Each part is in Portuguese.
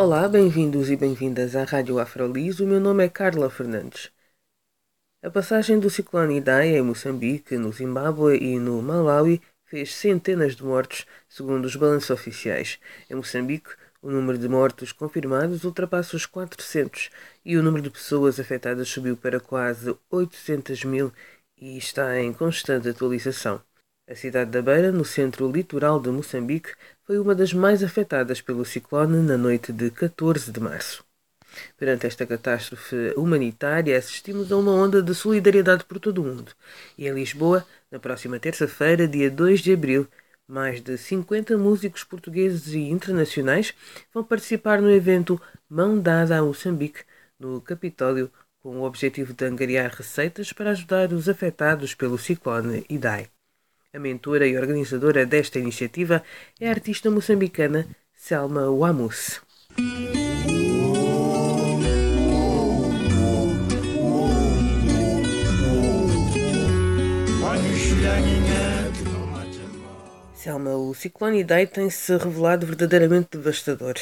Olá, bem-vindos e bem-vindas à Rádio Afrolis. O meu nome é Carla Fernandes. A passagem do ciclone Idai em Moçambique, no Zimbábue e no Malawi fez centenas de mortos, segundo os balanços oficiais. Em Moçambique, o número de mortos confirmados ultrapassa os 400 e o número de pessoas afetadas subiu para quase 800 mil e está em constante atualização. A cidade da Beira, no centro litoral de Moçambique, foi uma das mais afetadas pelo ciclone na noite de 14 de março. Perante esta catástrofe humanitária, assistimos a uma onda de solidariedade por todo o mundo. E em Lisboa, na próxima terça-feira, dia 2 de abril, mais de 50 músicos portugueses e internacionais vão participar no evento Mão Dada a Moçambique, no Capitólio, com o objetivo de angariar receitas para ajudar os afetados pelo ciclone Idai. A mentora e organizadora desta iniciativa é a artista moçambicana Selma Wamus. Selma, o ciclone Idai tem-se revelado verdadeiramente devastador.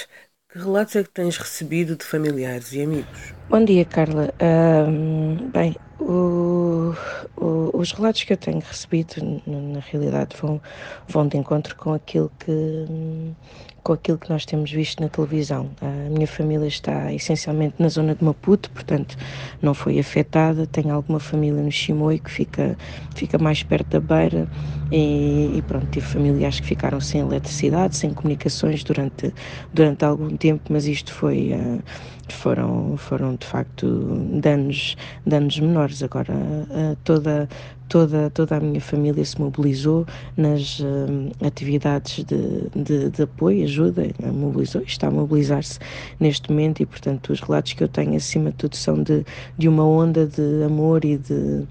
Que relatos é que tens recebido de familiares e amigos? Bom dia, Carla. Bem, o, o, os relatos que eu tenho recebido, na realidade, vão, vão de encontro com aquilo que com aquilo que nós temos visto na televisão. A minha família está essencialmente na zona de Maputo, portanto não foi afetada. Tenho alguma família no Chimoio que fica, fica mais perto da beira e, e pronto, tive familiares que ficaram sem eletricidade, sem comunicações durante, durante algum tempo, mas isto foi. Uh, foram, foram de facto danos, danos menores. Agora, uh, toda, toda, toda a minha família se mobilizou nas uh, atividades de, de, de, apoio, ajuda, mobilizou, está a mobilizar-se neste momento e, portanto, os relatos que eu tenho, acima de tudo, são de, de uma onda de amor e de, uh,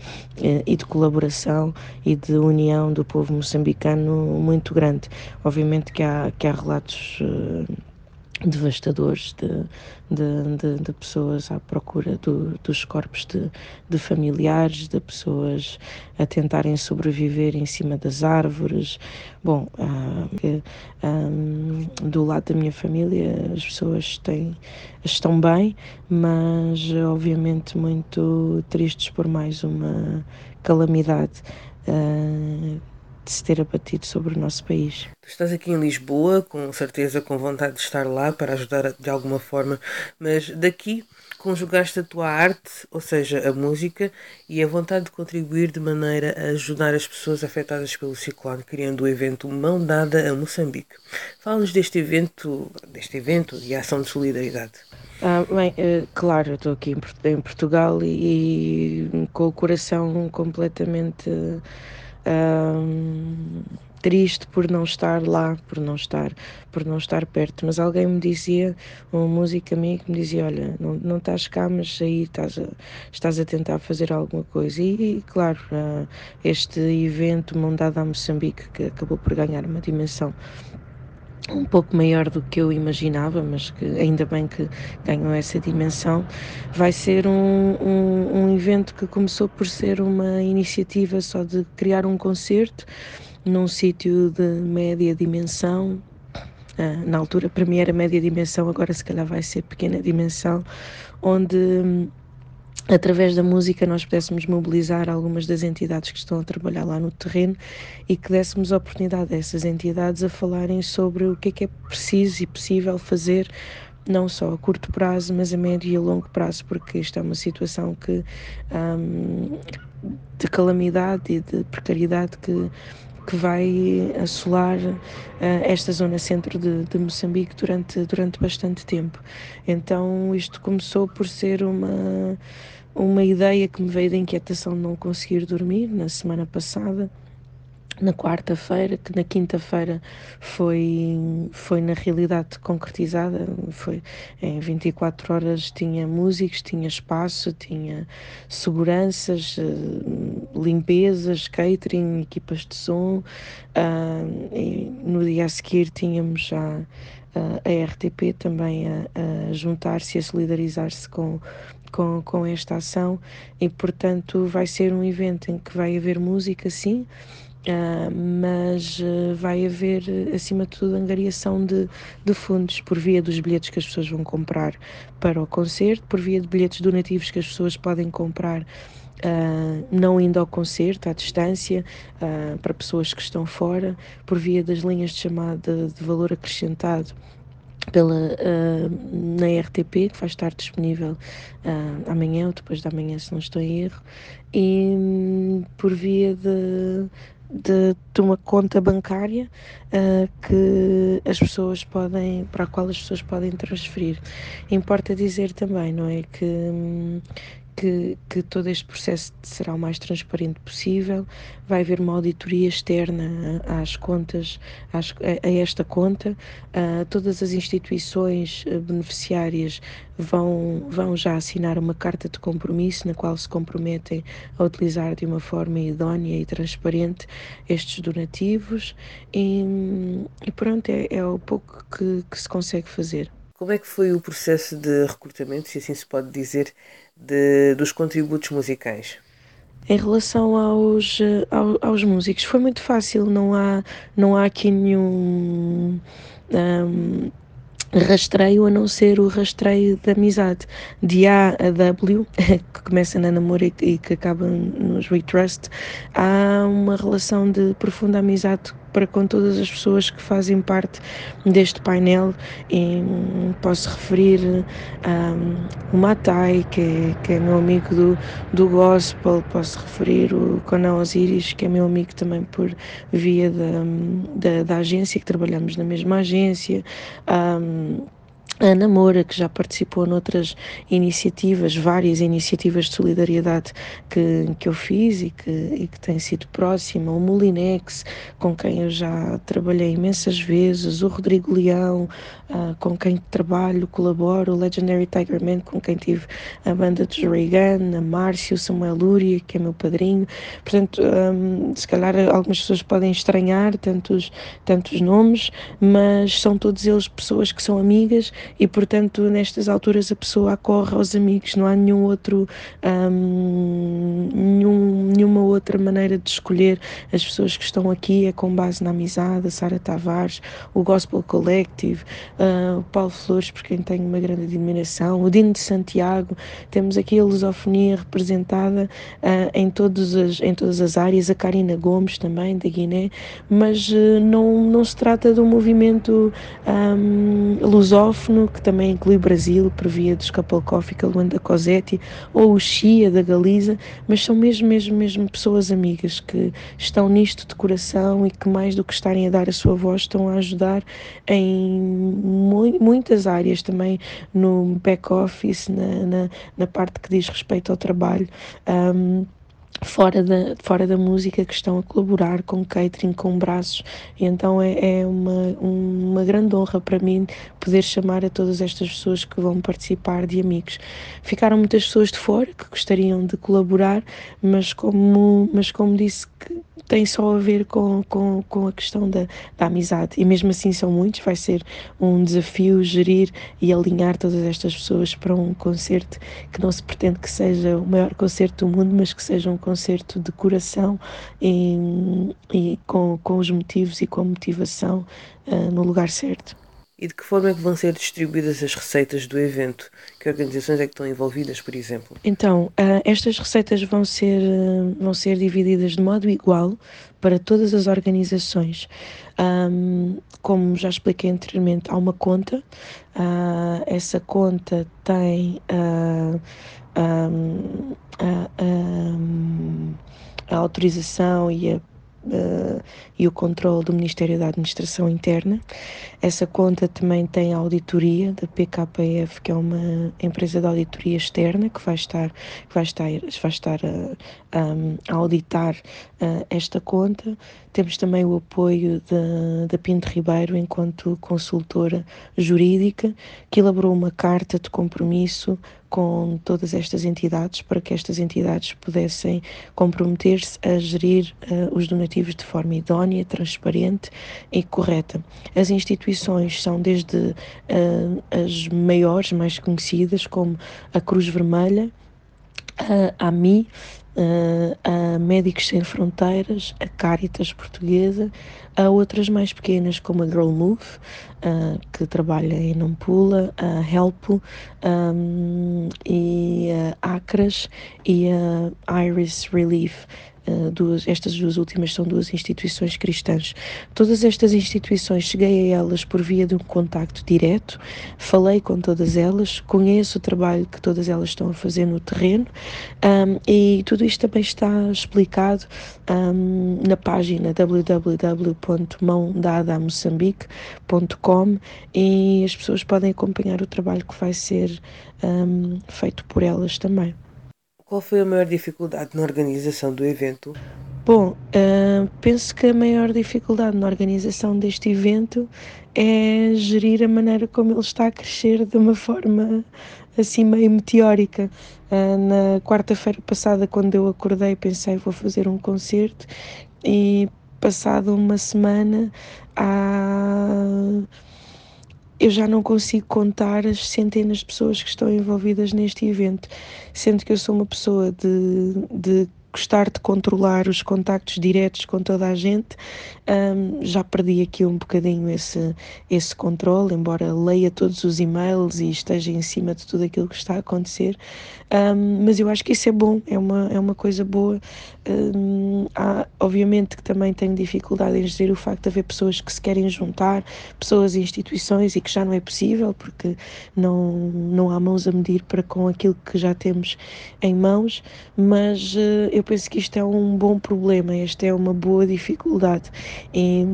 e de colaboração e de união do povo moçambicano muito grande. Obviamente que há, que há relatos uh, devastadores de, de, de, de, pessoas à procura do, dos corpos de, de, familiares, de pessoas a tentarem sobreviver em cima das árvores. Bom, uh, um, do lado da minha família as pessoas têm, estão bem, mas obviamente muito tristes por mais uma calamidade. Uh, de se ter abatido sobre o nosso país. Tu estás aqui em Lisboa, com certeza com vontade de estar lá para ajudar de alguma forma, mas daqui conjugaste a tua arte, ou seja, a música, e a vontade de contribuir de maneira a ajudar as pessoas afetadas pelo ciclone, criando o evento Mão Dada a Moçambique. Fala-nos deste evento, deste evento e ação de solidariedade. Ah, bem, uh, claro, eu estou aqui em, em Portugal e, e, com o coração completamente triste por não estar lá, por não estar, por não estar perto. Mas alguém me dizia, um músico amigo me dizia, olha, não, não estás cá, mas aí estás a, estás a tentar fazer alguma coisa. E, e claro, uh, este evento Mondada a Moçambique, que acabou por ganhar uma dimensão um pouco maior do que eu imaginava, mas que ainda bem que ganhou essa dimensão. Vai ser um, um, um, evento que começou por ser uma iniciativa só de criar um concerto num sítio de média dimensão. Uh, na altura, para mim era média dimensão, agora se calhar vai ser pequena dimensão, onde através da música nós pudéssemos mobilizar algumas das entidades que estão a trabalhar lá no terreno e que dessemos a oportunidade a essas entidades a falarem sobre o que é que é preciso e possível fazer não só a curto prazo, mas a médio e a longo prazo, porque isto é uma situação que um, de calamidade e de precariedade que que vai assolar uh, esta zona centro de, de, Moçambique durante, durante bastante tempo. Então isto começou por ser uma, uma ideia que me veio da inquietação de não conseguir dormir na semana passada na quarta-feira, que na quinta-feira foi, foi na realidade concretizada, foi em 24 horas tinha músicos, tinha espaço, tinha seguranças, eh, limpezas, catering, equipas de som, uh, no dia a seguir tínhamos já uh, a RTP também a, a juntar-se e a solidarizar-se com, com, com esta ação. E portanto vai ser um evento em que vai haver música sim, Uh, mas uh, vai haver, acima de tudo, angariação de, de fundos por via dos bilhetes que as pessoas vão comprar para o concerto, por via de bilhetes donativos que as pessoas podem comprar Uh, não indo ao concerto, à distância, uh, para pessoas que estão fora, por via das linhas de chamada de valor acrescentado pela, uh, na RTP, que vai estar disponível amanhã ou depois da manhã, se não estou em erro, e um, por via de de, de uma conta bancária uh, que as pessoas podem, para a qual as pessoas podem transferir. Importa dizer também, não é, que, que, que, todo este processo será o mais transparente possível. Vai haver uma auditoria externa às contas, às, a, esta conta. Uh, todas as instituições uh, beneficiárias vão, vão já assinar uma carta de compromisso na qual se comprometem a utilizar de uma forma idónea e transparente estes donativos. E, e pronto, é, é o pouco que, que se consegue fazer. Como é que foi o processo de recrutamento, se assim se pode dizer, de, dos contributos musicais? Em relação aos, aos, aos, músicos, foi muito fácil, não há, não há aqui nenhum. Um, rastreio a não ser o rastreio de amizade de A a W, que começa na namoro e que acaba nos retrust, há uma relação de profunda amizade para com todas as pessoas que fazem parte deste painel. E posso referir um, o Matai, que é, que é meu amigo do, do gospel, posso referir o Conan Osiris, que é meu amigo também por via da, da, da agência, que trabalhamos na mesma agência. Um, a Ana Moura, que já participou noutras iniciativas, várias iniciativas de solidariedade que, que eu fiz e que, e que tem sido próxima, o Molinex, com quem eu já trabalhei imensas vezes, o Rodrigo Leão, uh, com quem trabalho, colaboro, o Legendary Tiger Man, com quem tive a banda de Reagan, a Márcio, Samuel Lúria, que é meu padrinho. Portanto, um, se calhar algumas pessoas podem estranhar tantos, tantos nomes, mas são todos eles pessoas que são amigas e, portanto, nestas alturas a pessoa acorre aos amigos, não há nenhum outro, um, nenhum, nenhuma outra maneira de escolher as pessoas que estão aqui, é com base na amizade, a Sara Tavares, o Gospel Collective, uh, o Paulo Flores, por quem tenho uma grande admiração, o Dino de Santiago, temos aqui a lusofonia representada uh, em, todos as, em todas as áreas, a Karina Gomes também, da Guiné, mas uh, não, não se trata de um movimento um, lusófono que também inclui Brasil, por via dos Capalcófica, Luanda Cosetti, ou o Chia da Galiza, mas são mesmo, mesmo, mesmo pessoas amigas que estão nisto de coração e que mais do que estarem a dar a sua voz estão a ajudar em muitas áreas, também no back-office, na, na, na, parte que diz respeito ao trabalho. Um, fora da, fora da música que estão a colaborar com catering, com braços. E então é, é uma, uma grande honra para mim poder chamar a todas estas pessoas que vão participar de amigos. Ficaram muitas pessoas de fora que gostariam de colaborar, mas como, mas como disse que tem só a ver com, com, com a questão da, da amizade. E mesmo assim são muitos, vai ser um desafio gerir e alinhar todas estas pessoas para um concerto que não se pretende que seja o maior concerto do mundo, mas que seja um concerto de coração e, e com, com os motivos e com a motivação uh, no lugar certo. E de que forma é que vão ser distribuídas as receitas do evento? Que organizações é que estão envolvidas, por exemplo? Então, uh, estas receitas vão ser, uh, vão ser divididas de modo igual para todas as organizações. Como já expliquei anteriormente, há uma conta. Uh, essa conta tem a, a autorização e a uh, e o controle do Ministério da Administração Interna. Essa conta também tem a auditoria da PKF, que é uma empresa de auditoria externa que vai estar, que vai estar, vai estar a, a, a auditar uh, esta conta. Temos também o apoio da, da Pinto Ribeiro, enquanto consultora jurídica, que elaborou uma carta de compromisso com todas estas entidades para que estas entidades pudessem comprometer-se a gerir uh, os donativos de forma idónea, transparente e correta. As instituições são desde uh, as maiores, mais conhecidas, como a Cruz Vermelha, a AMI, uh, a Médicos Sem Fronteiras, a Caritas Portuguesa, a outras mais pequenas como a Girl Move, uh, que trabalha em Nampula, a Helpo um, e a Acras e a Iris Relief. Uh, duas, estas duas últimas são duas instituições cristãs. Todas estas instituições cheguei a elas por via de um contacto direto, falei com todas elas, conheço o trabalho que todas elas estão a fazer no terreno um, e tudo isto também está explicado um, na página www.mãodadamoçambique.com e as pessoas podem acompanhar o trabalho que vai ser um, feito por elas também. Qual foi a maior dificuldade na organização do evento? Bom, uh, penso que a maior dificuldade na organização deste evento é gerir a maneira como ele está a crescer de uma forma assim meio meteórica. Uh, na quarta-feira passada, quando eu acordei, pensei vou fazer um concerto e passado uma semana há eu já não consigo contar as centenas de pessoas que estão envolvidas neste evento, sendo que eu sou uma pessoa de, de gostar de controlar os contactos diretos com toda a gente, um, já perdi aqui um bocadinho esse, esse controle, embora leia todos os e-mails e esteja em cima de tudo aquilo que está a acontecer. Um, mas eu acho que isso é bom, é uma, é uma coisa boa. Um, há, obviamente que também tenho dificuldade em dizer o facto de haver pessoas que se querem juntar, pessoas e instituições, e que já não é possível, porque não, não há mãos a medir para com aquilo que já temos em mãos, mas uh, eu penso que isto é um bom problema, esta é uma boa dificuldade. E,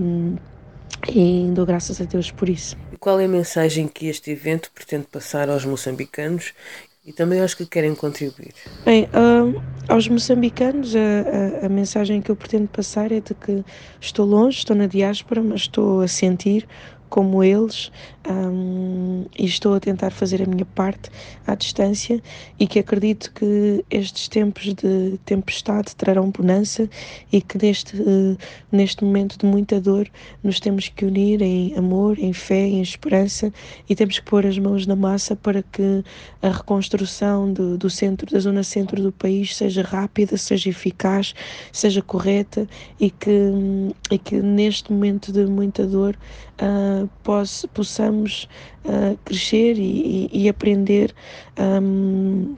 e dou graças a Deus por isso. E qual é a mensagem que este evento pretende passar aos moçambicanos e também aos que querem contribuir? Bem, uh, aos moçambicanos, a, a, a, mensagem que eu pretendo passar é de que estou longe, estou na diáspora, mas estou a sentir como eles um, e estou a tentar fazer a minha parte à distância e que acredito que estes tempos de tempestade trarão bonança e que neste, uh, neste momento de muita dor nos temos que unir em amor, em fé, em esperança e temos que pôr as mãos na massa para que a reconstrução do, do centro, da zona centro do país seja rápida, seja eficaz, seja correta e que, e que neste momento de muita dor uh, poss, possamos uh, crescer e, e, e aprender. Um,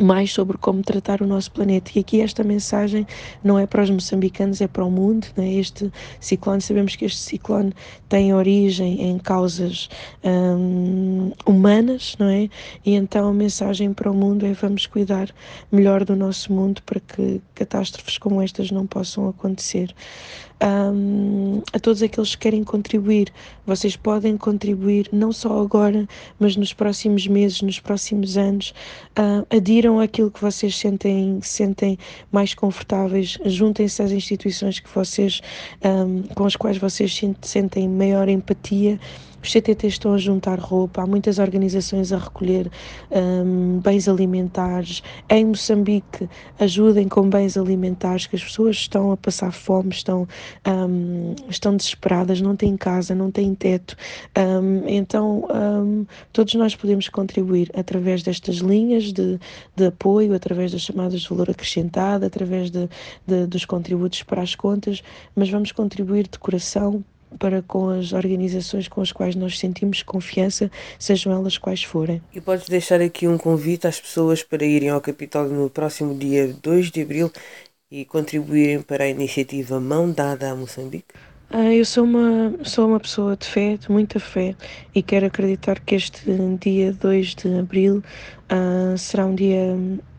mais sobre como tratar o nosso planeta. E aqui esta mensagem não é para os moçambicanos, é para o mundo. Né? Este ciclone, sabemos que este ciclone tem origem em causas hum, humanas, não é? E então a mensagem para o mundo é vamos cuidar melhor do nosso mundo para que catástrofes como estas não possam acontecer. Um, a todos aqueles que querem contribuir, vocês podem contribuir não só agora, mas nos próximos meses, nos próximos anos. Uh, adiram aquilo que vocês sentem, sentem mais confortáveis, juntem-se às instituições que vocês, um, com as quais vocês sentem maior empatia os CTTs estão a juntar roupa, há muitas organizações a recolher um, bens alimentares. Em Moçambique, ajudem com bens alimentares, que as pessoas estão a passar fome, estão, um, estão desesperadas, não têm casa, não têm teto. Um, então, hum, todos nós podemos contribuir através destas linhas de, de apoio, através das chamadas de valor acrescentado, através de, de, dos contributos para as contas, mas vamos contribuir de coração para com as organizações com as quais nós sentimos confiança, sejam elas quais forem. E podes deixar aqui um convite às pessoas para irem ao Capitólio no próximo dia 2 de abril e contribuírem para a iniciativa Mão Dada a Moçambique? Ah, eu sou uma, sou uma pessoa de fé, de muita fé, e quero acreditar que este dia 2 de abril uh, será um dia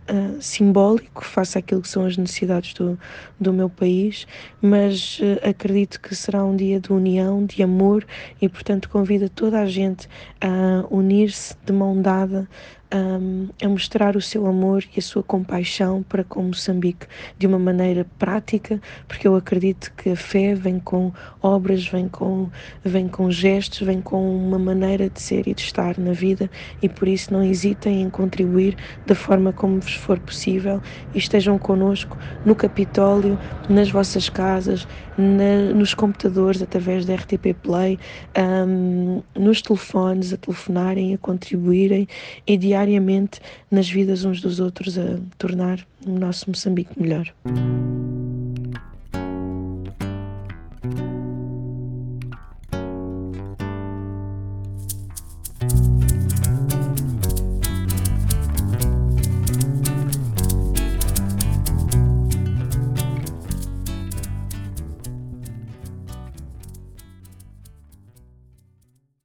uh, simbólico face àquilo que são as necessidades do, do meu país, mas uh, acredito que será um dia de união, de amor e, portanto, convido toda a gente a unir-se de mão dada um, a mostrar o seu amor e a sua compaixão para com Moçambique de uma maneira prática, porque eu acredito que a fé vem com obras, vem com, vem com gestos, vem com uma maneira de ser e de estar na vida e por isso não hesitem em contribuir da forma como vos for possível e estejam conosco no Capitólio, nas vossas casas, na, nos computadores através da RTP Play, um, nos telefones, a telefonarem, a contribuírem e diariamente nas vidas uns dos outros a tornar o nosso Moçambique melhor.